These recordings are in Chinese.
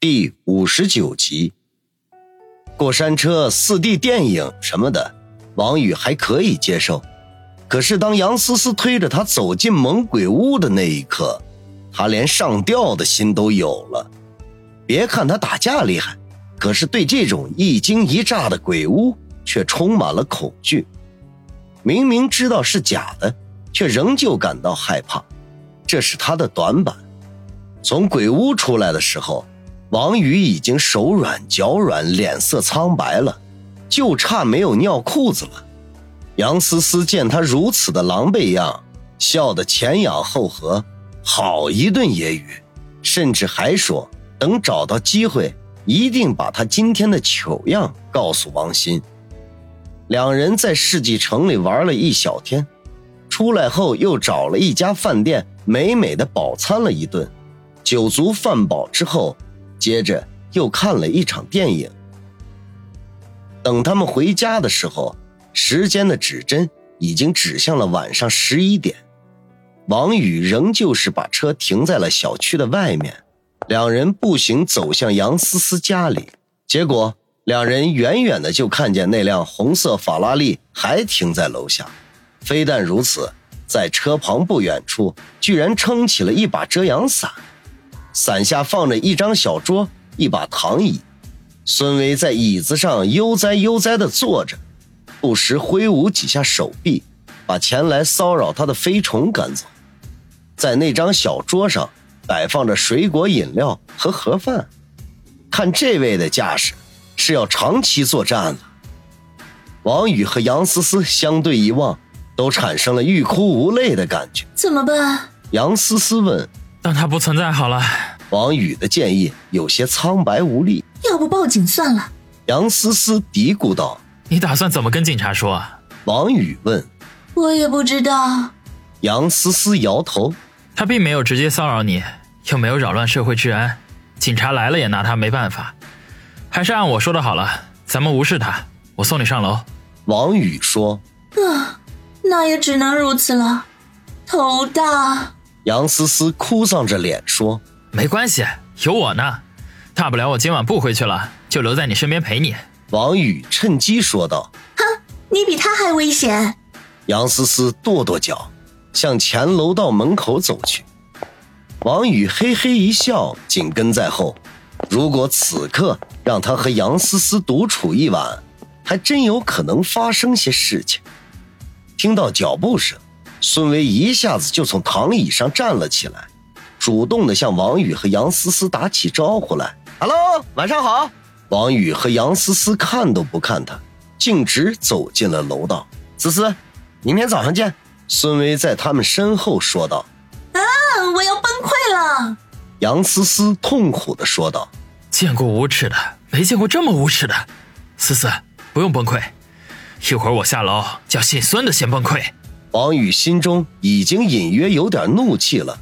第五十九集，过山车、四 D 电影什么的，王宇还可以接受。可是当杨思思推着他走进猛鬼屋的那一刻，他连上吊的心都有了。别看他打架厉害，可是对这种一惊一乍的鬼屋却充满了恐惧。明明知道是假的，却仍旧感到害怕，这是他的短板。从鬼屋出来的时候。王宇已经手软脚软，脸色苍白了，就差没有尿裤子了。杨思思见他如此的狼狈样，笑得前仰后合，好一顿揶揄，甚至还说等找到机会，一定把他今天的糗样告诉王鑫。两人在世纪城里玩了一小天，出来后又找了一家饭店，美美的饱餐了一顿，酒足饭饱之后。接着又看了一场电影。等他们回家的时候，时间的指针已经指向了晚上十一点。王宇仍旧是把车停在了小区的外面，两人步行走向杨思思家里。结果，两人远远的就看见那辆红色法拉利还停在楼下。非但如此，在车旁不远处，居然撑起了一把遮阳伞。伞下放着一张小桌，一把躺椅。孙威在椅子上悠哉悠哉地坐着，不时挥舞几下手臂，把前来骚扰他的飞虫赶走。在那张小桌上摆放着水果饮料和盒饭，看这位的架势，是要长期作战了。王宇和杨思思相对一望，都产生了欲哭无泪的感觉。怎么办？杨思思问。当他不存在好了。王宇的建议有些苍白无力。要不报警算了。杨思思嘀咕道：“你打算怎么跟警察说？”王宇问。我也不知道。杨思思摇头。他并没有直接骚扰你，又没有扰乱社会治安，警察来了也拿他没办法。还是按我说的好了，咱们无视他。我送你上楼。王宇说。啊，那也只能如此了。头大。杨思思哭丧着脸说：“没关系，有我呢，大不了我今晚不回去了，就留在你身边陪你。”王宇趁机说道：“哼，你比他还危险。”杨思思跺跺脚，向前楼道门口走去。王宇嘿嘿一笑，紧跟在后。如果此刻让他和杨思思独处一晚，还真有可能发生些事情。听到脚步声。孙维一下子就从躺椅上站了起来，主动的向王宇和杨思思打起招呼来：“Hello，晚上好。”王宇和杨思思看都不看他，径直走进了楼道。思思，明天早上见。孙威在他们身后说道：“啊，我要崩溃了。”杨思思痛苦的说道：“见过无耻的，没见过这么无耻的。思思，不用崩溃，一会儿我下楼叫姓孙的先崩溃。”王宇心中已经隐约有点怒气了，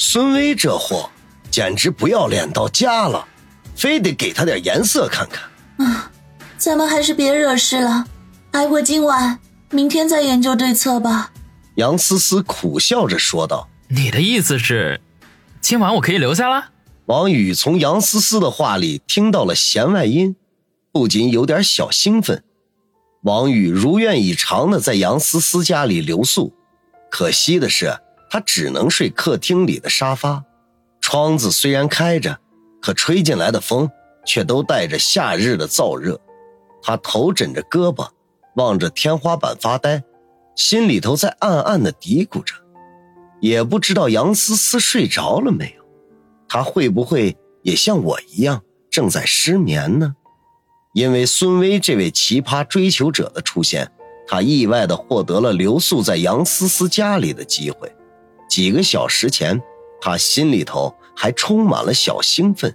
孙威这货简直不要脸到家了，非得给他点颜色看看。啊，咱们还是别惹事了，挨过今晚，明天再研究对策吧。杨思思苦笑着说道：“你的意思是，今晚我可以留下了？”王宇从杨思思的话里听到了弦外音，不仅有点小兴奋。王宇如愿以偿的在杨思思家里留宿，可惜的是，他只能睡客厅里的沙发。窗子虽然开着，可吹进来的风却都带着夏日的燥热。他头枕着胳膊，望着天花板发呆，心里头在暗暗的嘀咕着：也不知道杨思思睡着了没有，她会不会也像我一样正在失眠呢？因为孙威这位奇葩追求者的出现，他意外的获得了留宿在杨思思家里的机会。几个小时前，他心里头还充满了小兴奋。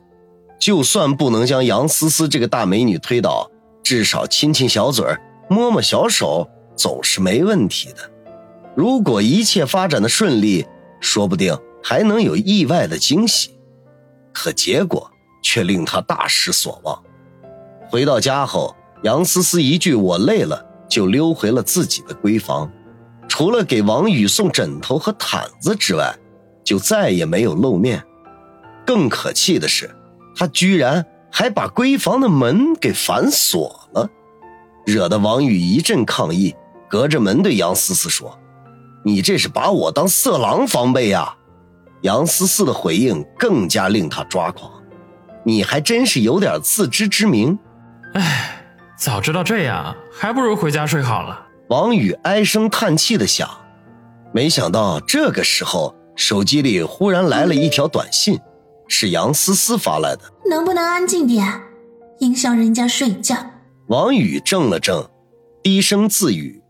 就算不能将杨思思这个大美女推倒，至少亲亲小嘴摸摸小手，总是没问题的。如果一切发展的顺利，说不定还能有意外的惊喜。可结果却令他大失所望。回到家后，杨思思一句“我累了”，就溜回了自己的闺房。除了给王宇送枕头和毯子之外，就再也没有露面。更可气的是，他居然还把闺房的门给反锁了，惹得王宇一阵抗议，隔着门对杨思思说：“你这是把我当色狼防备呀！”杨思思的回应更加令他抓狂：“你还真是有点自知之明。”唉，早知道这样，还不如回家睡好了。王宇唉声叹气的想，没想到这个时候，手机里忽然来了一条短信，是杨思思发来的。能不能安静点，影响人家睡觉？王宇怔了怔，低声自语：“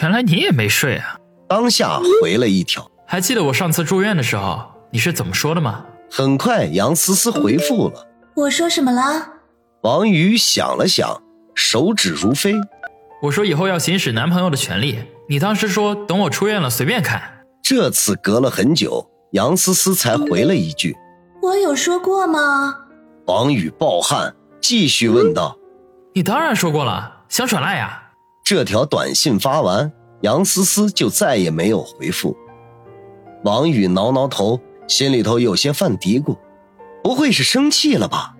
原来你也没睡啊！”当下回了一条：“还记得我上次住院的时候你是怎么说的吗？”很快，杨思思回复了：“我说什么了？”王宇想了想，手指如飞。我说以后要行使男朋友的权利，你当时说等我出院了随便看。这次隔了很久，杨思思才回了一句：“我有说过吗？”王宇暴汗，继续问道：“你当然说过了，想耍赖呀？”这条短信发完，杨思思就再也没有回复。王宇挠挠头，心里头有些犯嘀咕：不会是生气了吧？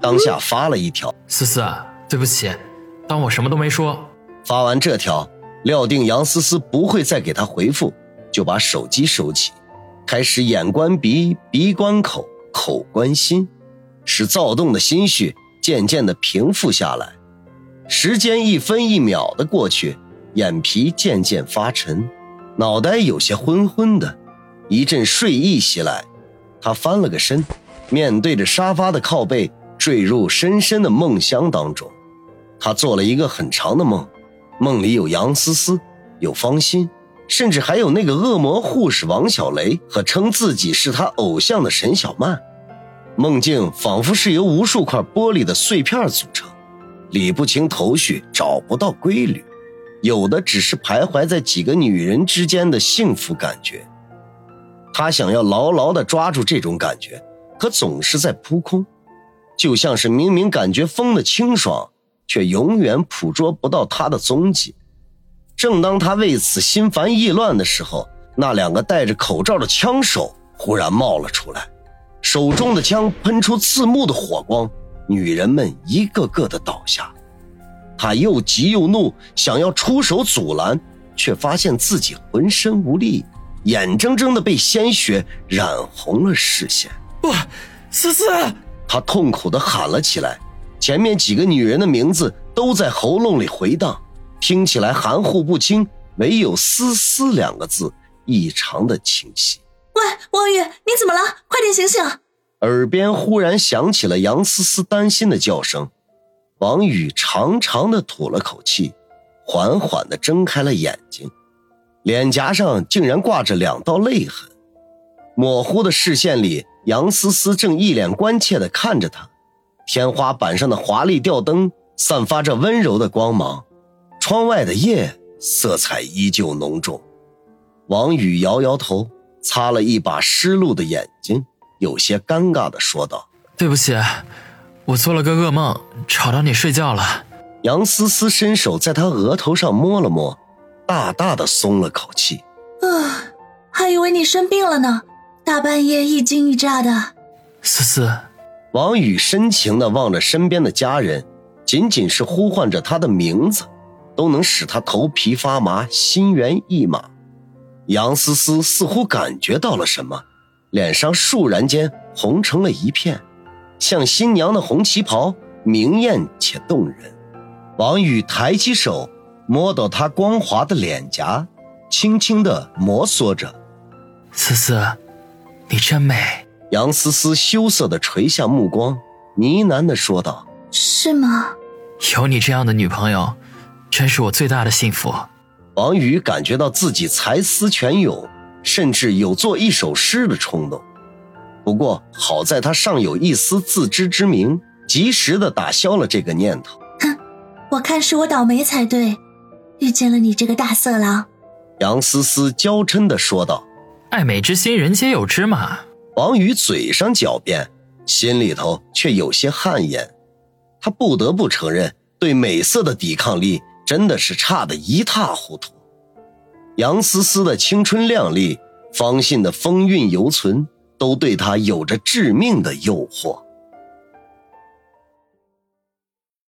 当下发了一条：“思思，对不起，当我什么都没说。”发完这条，料定杨思思不会再给他回复，就把手机收起，开始眼观鼻，鼻观口，口观心，使躁动的心绪渐渐的平复下来。时间一分一秒的过去，眼皮渐渐发沉，脑袋有些昏昏的，一阵睡意袭来，他翻了个身，面对着沙发的靠背，坠入深深的梦乡当中。他做了一个很长的梦。梦里有杨思思，有方心，甚至还有那个恶魔护士王小雷和称自己是他偶像的沈小曼。梦境仿佛是由无数块玻璃的碎片组成，理不清头绪，找不到规律，有的只是徘徊在几个女人之间的幸福感觉。他想要牢牢地抓住这种感觉，可总是在扑空，就像是明明感觉风的清爽。却永远捕捉不到他的踪迹。正当他为此心烦意乱的时候，那两个戴着口罩的枪手忽然冒了出来，手中的枪喷出刺目的火光，女人们一个个的倒下。他又急又怒，想要出手阻拦，却发现自己浑身无力，眼睁睁的被鲜血染红了视线。不，思思！他痛苦的喊了起来。前面几个女人的名字都在喉咙里回荡，听起来含糊不清，唯有“思思”两个字异常的清晰。喂，王宇，你怎么了？快点醒醒！耳边忽然响起了杨思思担心的叫声。王宇长长的吐了口气，缓缓的睁开了眼睛，脸颊上竟然挂着两道泪痕。模糊的视线里，杨思思正一脸关切的看着他。天花板上的华丽吊灯散发着温柔的光芒，窗外的夜色彩依旧浓重。王宇摇摇头，擦了一把湿漉的眼睛，有些尴尬的说道：“对不起，我做了个噩梦，吵到你睡觉了。”杨思思伸手在他额头上摸了摸，大大的松了口气。啊，还以为你生病了呢，大半夜一惊一乍的。思思。王宇深情地望着身边的家人，仅仅是呼唤着他的名字，都能使他头皮发麻、心猿意马。杨思思似乎感觉到了什么，脸上倏然间红成了一片，像新娘的红旗袍，明艳且动人。王宇抬起手，摸到她光滑的脸颊，轻轻地摩挲着：“思思，你真美。”杨思思羞涩的垂下目光，呢喃的说道：“是吗？有你这样的女朋友，真是我最大的幸福。”王宇感觉到自己才思泉涌，甚至有做一首诗的冲动。不过好在他尚有一丝自知之明，及时的打消了这个念头。哼，我看是我倒霉才对，遇见了你这个大色狼。”杨思思娇嗔的说道：“爱美之心，人皆有之嘛。”王宇嘴上狡辩，心里头却有些汗颜。他不得不承认，对美色的抵抗力真的是差得一塌糊涂。杨思思的青春靓丽，方信的风韵犹存，都对他有着致命的诱惑。